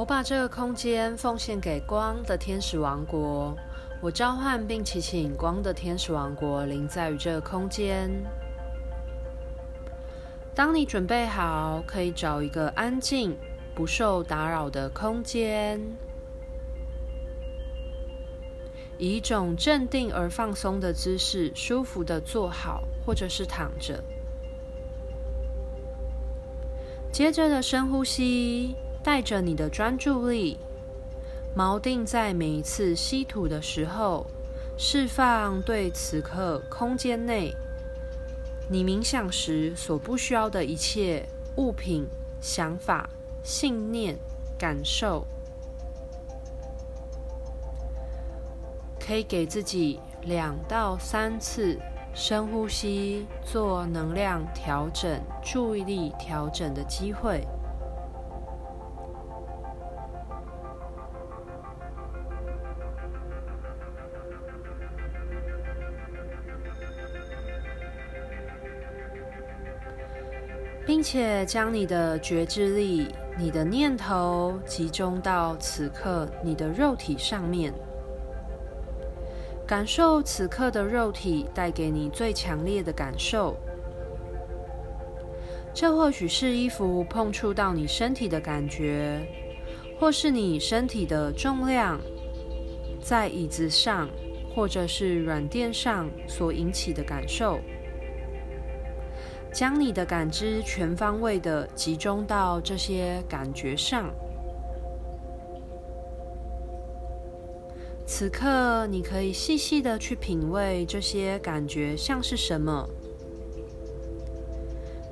我把这个空间奉献给光的天使王国。我召唤并祈请光的天使王国临在于这个空间。当你准备好，可以找一个安静、不受打扰的空间，以一种镇定而放松的姿势，舒服地坐好，或者是躺着。接着的深呼吸，带着你的专注力，锚定在每一次吸吐的时候，释放对此刻空间内你冥想时所不需要的一切物品、想法、信念、感受。可以给自己两到三次深呼吸，做能量调整、注意力调整的机会。并且将你的觉知力、你的念头集中到此刻你的肉体上面，感受此刻的肉体带给你最强烈的感受。这或许是衣服碰触到你身体的感觉，或是你身体的重量在椅子上或者是软垫上所引起的感受。将你的感知全方位的集中到这些感觉上。此刻，你可以细细的去品味这些感觉像是什么，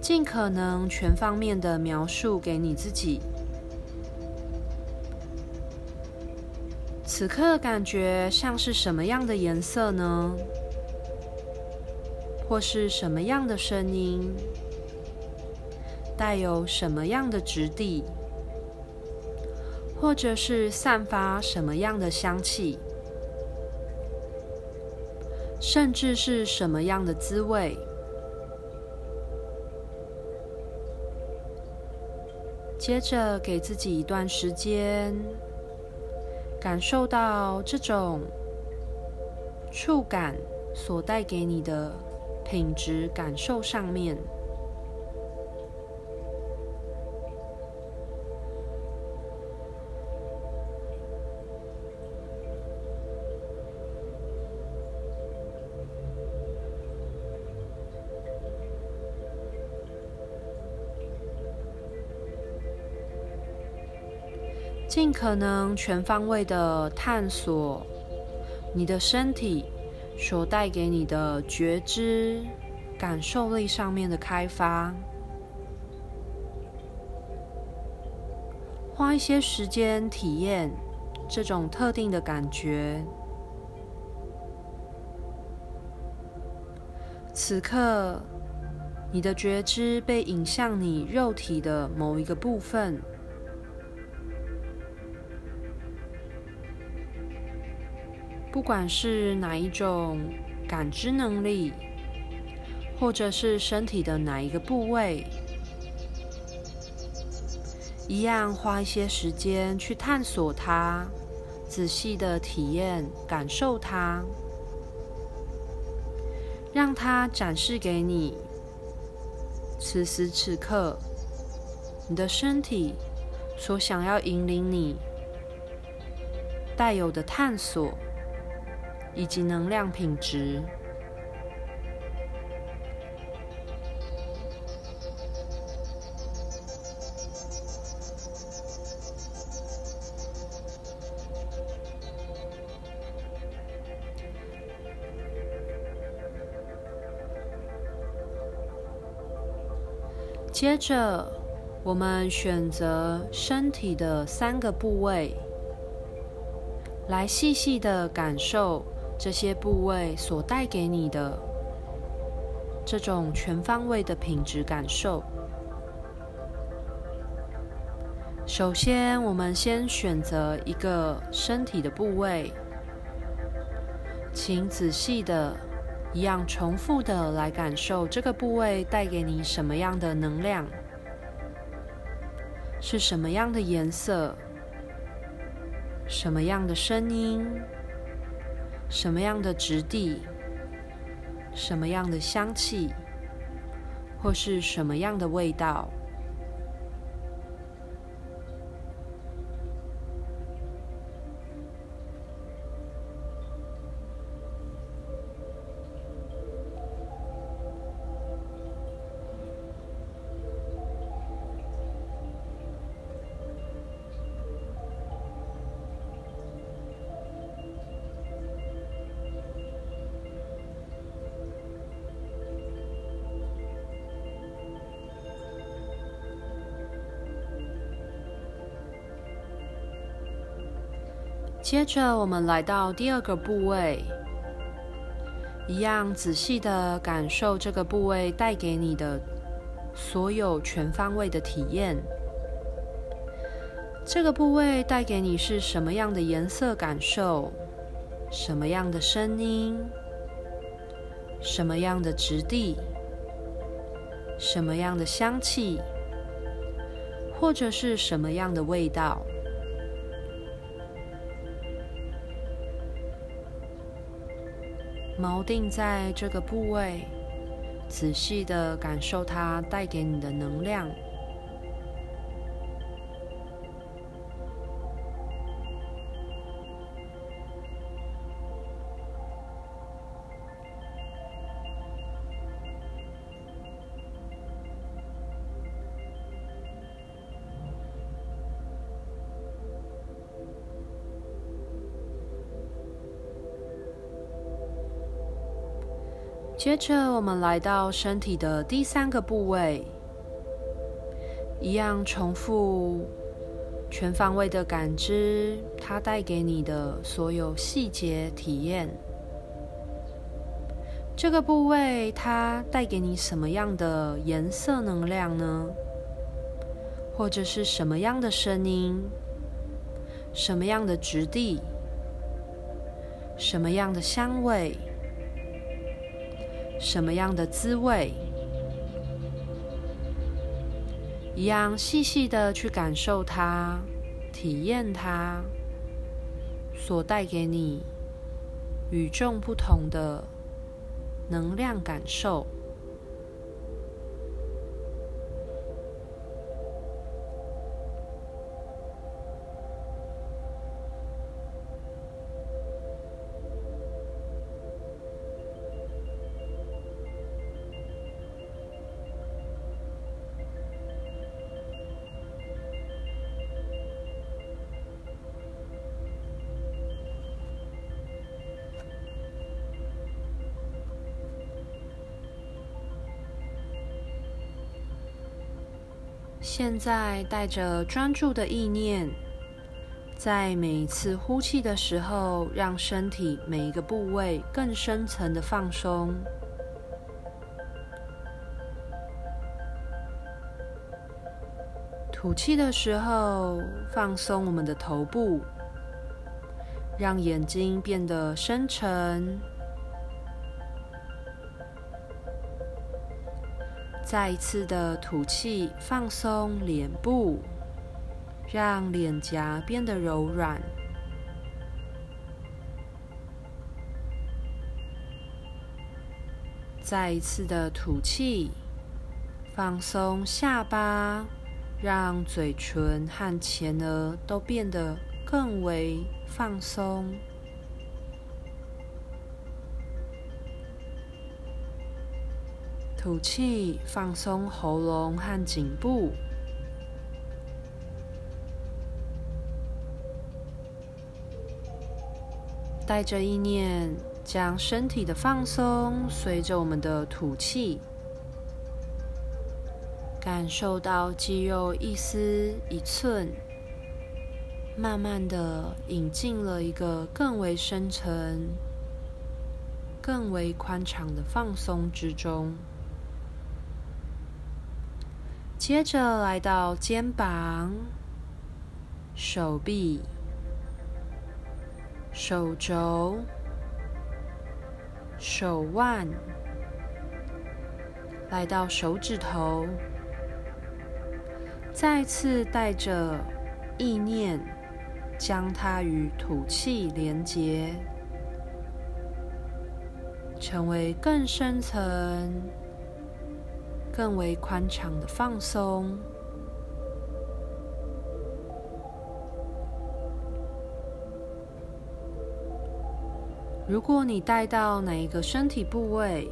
尽可能全方面的描述给你自己。此刻感觉像是什么样的颜色呢？或是什么样的声音，带有什么样的质地，或者是散发什么样的香气，甚至是什么样的滋味。接着给自己一段时间，感受到这种触感所带给你的。品质感受上面，尽可能全方位的探索你的身体。所带给你的觉知、感受力上面的开发，花一些时间体验这种特定的感觉。此刻，你的觉知被引向你肉体的某一个部分。不管是哪一种感知能力，或者是身体的哪一个部位，一样花一些时间去探索它，仔细的体验、感受它，让它展示给你。此时此刻，你的身体所想要引领你带有的探索。以及能量品质。接着，我们选择身体的三个部位，来细细的感受。这些部位所带给你的这种全方位的品质感受。首先，我们先选择一个身体的部位，请仔细的、一样重复的来感受这个部位带给你什么样的能量，是什么样的颜色，什么样的声音？什么样的质地？什么样的香气？或是什么样的味道？接着，我们来到第二个部位，一样仔细的感受这个部位带给你的所有全方位的体验。这个部位带给你是什么样的颜色感受？什么样的声音？什么样的质地？什么样的香气？或者是什么样的味道？锚定在这个部位，仔细的感受它带给你的能量。接着，我们来到身体的第三个部位，一样重复全方位的感知，它带给你的所有细节体验。这个部位它带给你什么样的颜色能量呢？或者是什么样的声音？什么样的质地？什么样的香味？什么样的滋味？一样细细的去感受它，体验它，所带给你与众不同的能量感受。现在带着专注的意念，在每一次呼气的时候，让身体每一个部位更深层的放松。吐气的时候，放松我们的头部，让眼睛变得深沉。再一次的吐气，放松脸部，让脸颊变得柔软。再一次的吐气，放松下巴，让嘴唇和前额都变得更为放松。吐气，放松喉咙和颈部，带着意念，将身体的放松随着我们的吐气，感受到肌肉一丝一寸，慢慢的引进了一个更为深沉、更为宽敞的放松之中。接着来到肩膀、手臂、手肘、手腕，来到手指头，再次带着意念，将它与吐气连结，成为更深层、更为宽敞的放松。如果你带到哪一个身体部位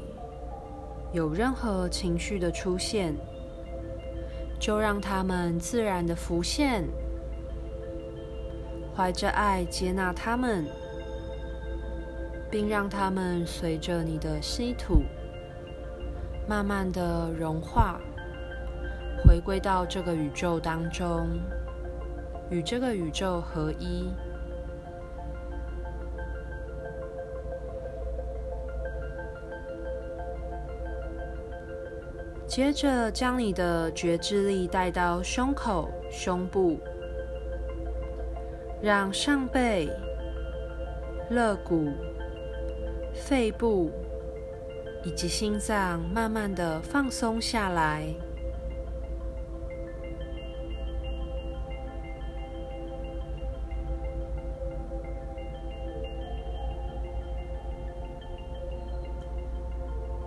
有任何情绪的出现，就让它们自然的浮现，怀着爱接纳它们，并让它们随着你的吸吐，慢慢的融化，回归到这个宇宙当中，与这个宇宙合一。接着，将你的觉知力带到胸口、胸部，让上背、肋骨、肺部以及心脏慢慢的放松下来。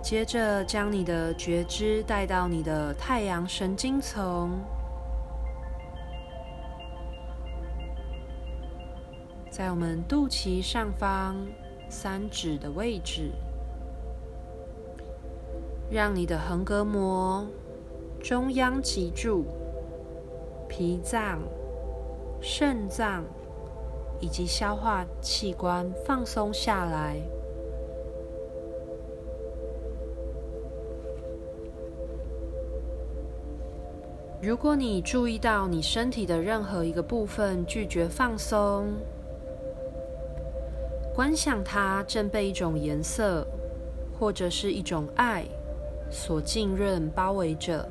接着，将你的觉知带到你的太阳神经丛，在我们肚脐上方三指的位置，让你的横膈膜、中央脊柱、脾脏、肾脏以及消化器官放松下来。如果你注意到你身体的任何一个部分拒绝放松，观想它正被一种颜色或者是一种爱所浸润包围着。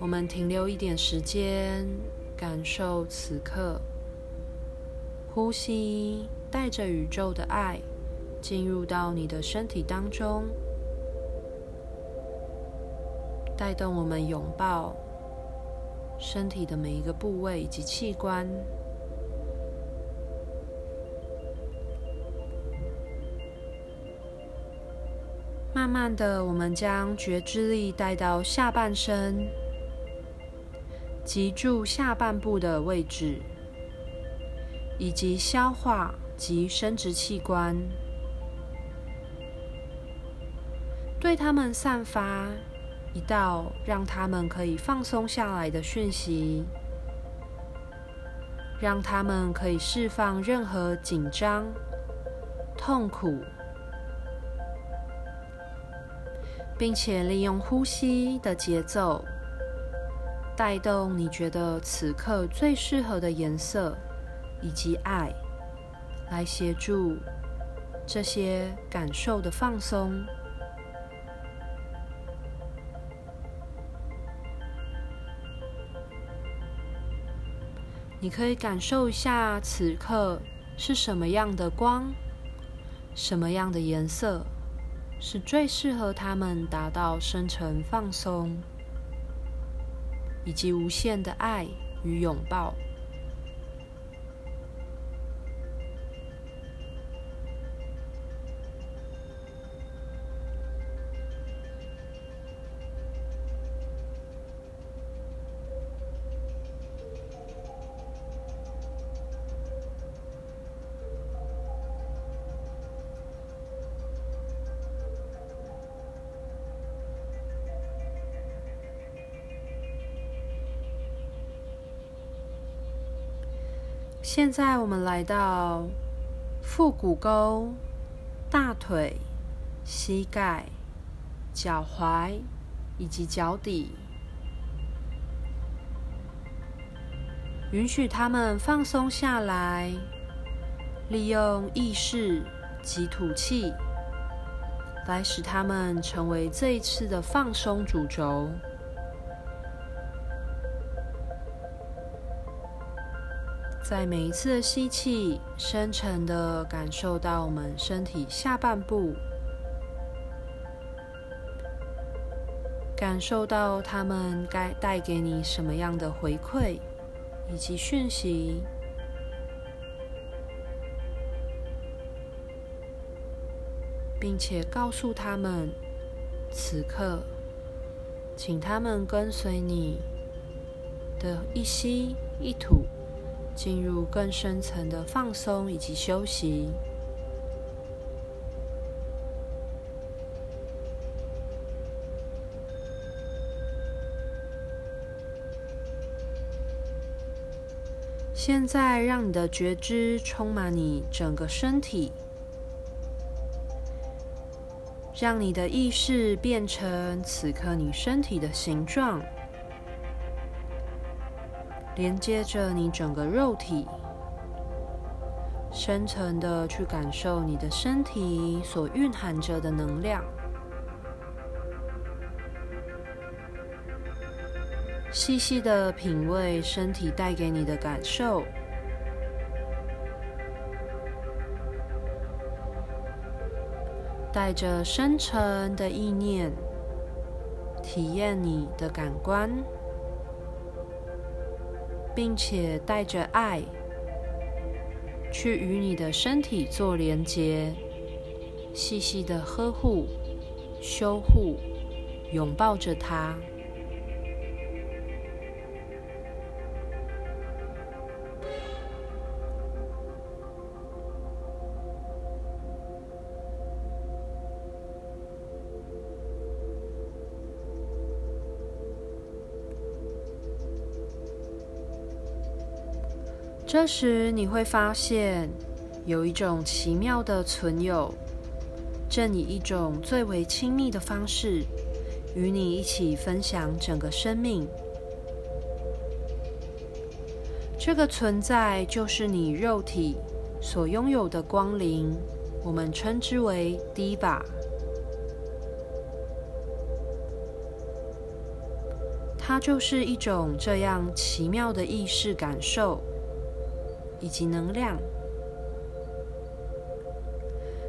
我们停留一点时间，感受此刻。呼吸，带着宇宙的爱进入到你的身体当中，带动我们拥抱身体的每一个部位以及器官。慢慢的，我们将觉知力带到下半身，脊柱下半部的位置。以及消化及生殖器官，对他们散发一道让他们可以放松下来的讯息，让他们可以释放任何紧张、痛苦，并且利用呼吸的节奏，带动你觉得此刻最适合的颜色。以及爱，来协助这些感受的放松。你可以感受一下此刻是什么样的光，什么样的颜色，是最适合他们达到深层放松，以及无限的爱与拥抱。现在我们来到腹股沟、大腿、膝盖、脚踝以及脚底，允许他们放松下来，利用意识及吐气来使他们成为这一次的放松主轴。在每一次的吸气，深沉的感受到我们身体下半部，感受到他们该带给你什么样的回馈以及讯息，并且告诉他们，此刻，请他们跟随你的一吸一吐。进入更深层的放松以及休息。现在，让你的觉知充满你整个身体，让你的意识变成此刻你身体的形状。连接着你整个肉体，深层的去感受你的身体所蕴含着的能量，细细的品味身体带给你的感受，带着深沉的意念，体验你的感官。并且带着爱，去与你的身体做连接，细细的呵护、修护、拥抱着它。这时你会发现，有一种奇妙的存有，正以一种最为亲密的方式，与你一起分享整个生命。这个存在就是你肉体所拥有的光灵，我们称之为 Diva。它就是一种这样奇妙的意识感受。以及能量，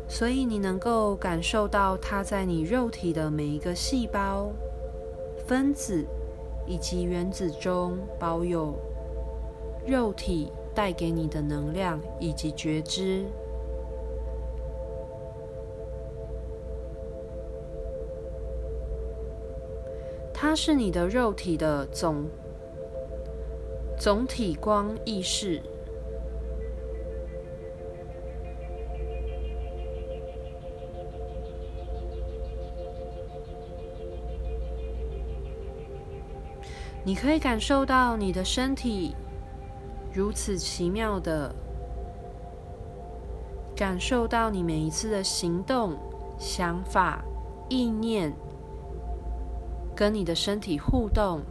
所以你能够感受到它在你肉体的每一个细胞、分子以及原子中保有肉体带给你的能量以及觉知。它是你的肉体的总总体光意识。你可以感受到你的身体如此奇妙的感受到你每一次的行动、想法、意念，跟你的身体互动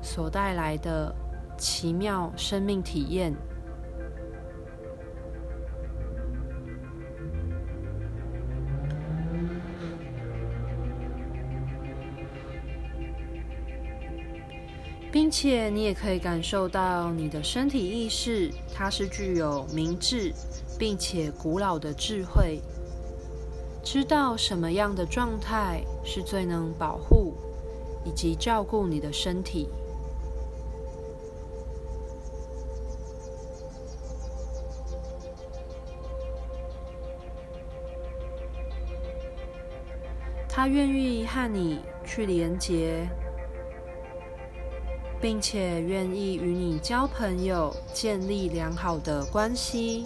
所带来的奇妙生命体验。且你也可以感受到你的身体意识，它是具有明智并且古老的智慧，知道什么样的状态是最能保护以及照顾你的身体。他愿意和你去连接。并且愿意与你交朋友，建立良好的关系，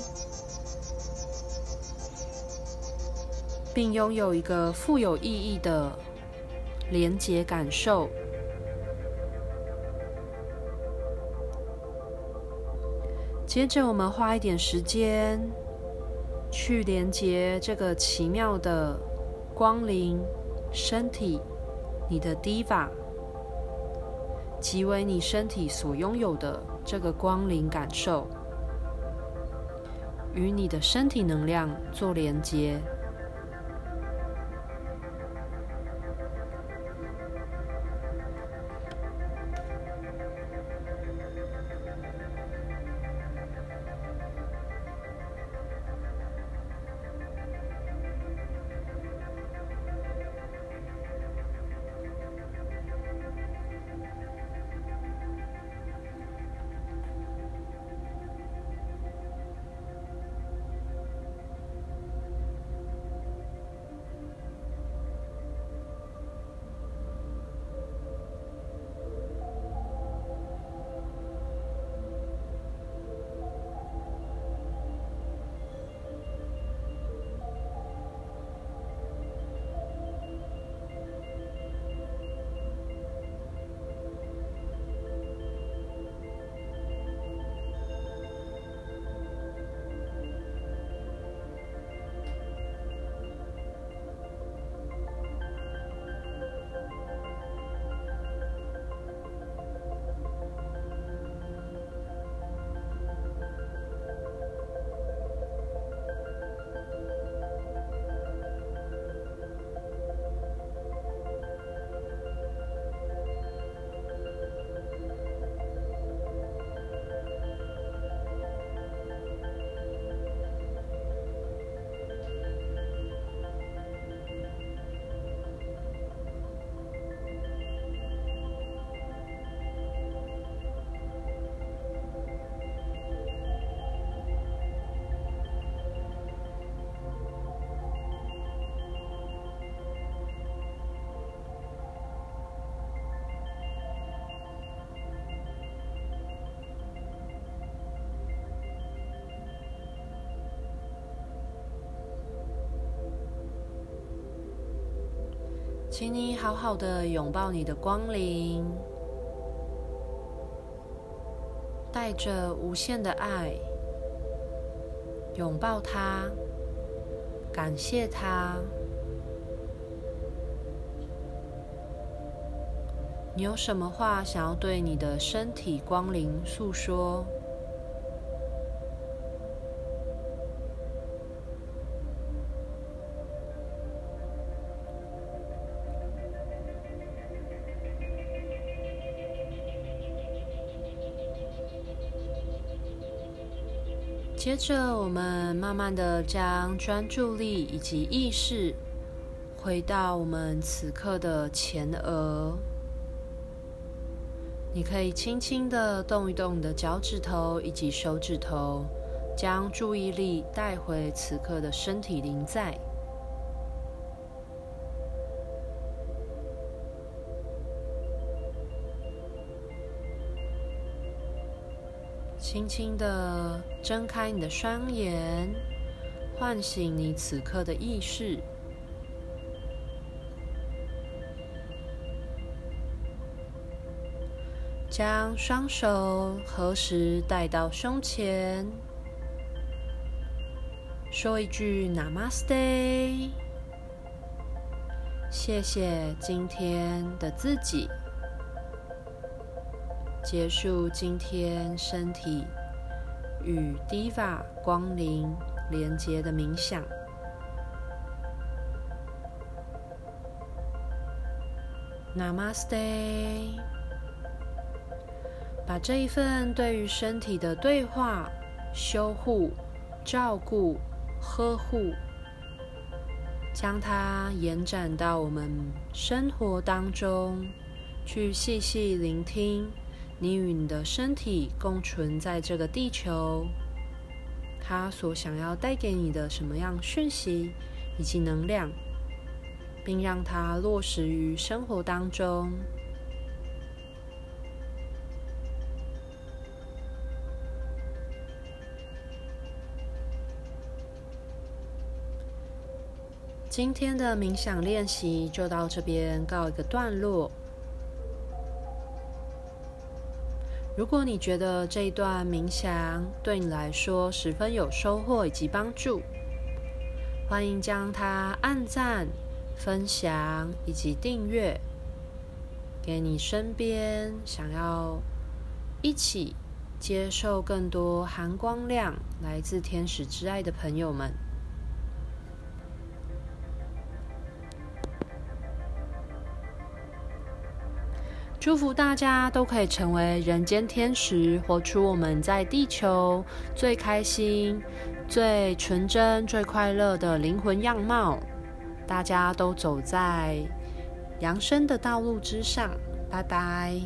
并拥有一个富有意义的连结感受。接着，我们花一点时间去连接这个奇妙的光灵身体，你的 Diva。即为你身体所拥有的这个光灵感受，与你的身体能量做连接。请你好好的拥抱你的光临，带着无限的爱，拥抱它，感谢它。你有什么话想要对你的身体光临诉说？接着，我们慢慢的将专注力以及意识回到我们此刻的前额。你可以轻轻的动一动你的脚趾头以及手指头，将注意力带回此刻的身体临在。轻轻的睁开你的双眼，唤醒你此刻的意识。将双手合十带到胸前，说一句 Namaste，谢谢今天的自己。结束今天身体与 Diva 光临连接的冥想。Namaste，把这一份对于身体的对话、修护、照顾、呵护，将它延展到我们生活当中，去细细聆听。你与你的身体共存在这个地球，它所想要带给你的什么样讯息以及能量，并让它落实于生活当中。今天的冥想练习就到这边告一个段落。如果你觉得这一段冥想对你来说十分有收获以及帮助，欢迎将它按赞、分享以及订阅，给你身边想要一起接受更多含光量来自天使之爱的朋友们。祝福大家都可以成为人间天使，活出我们在地球最开心、最纯真、最快乐的灵魂样貌。大家都走在扬升的道路之上。拜拜。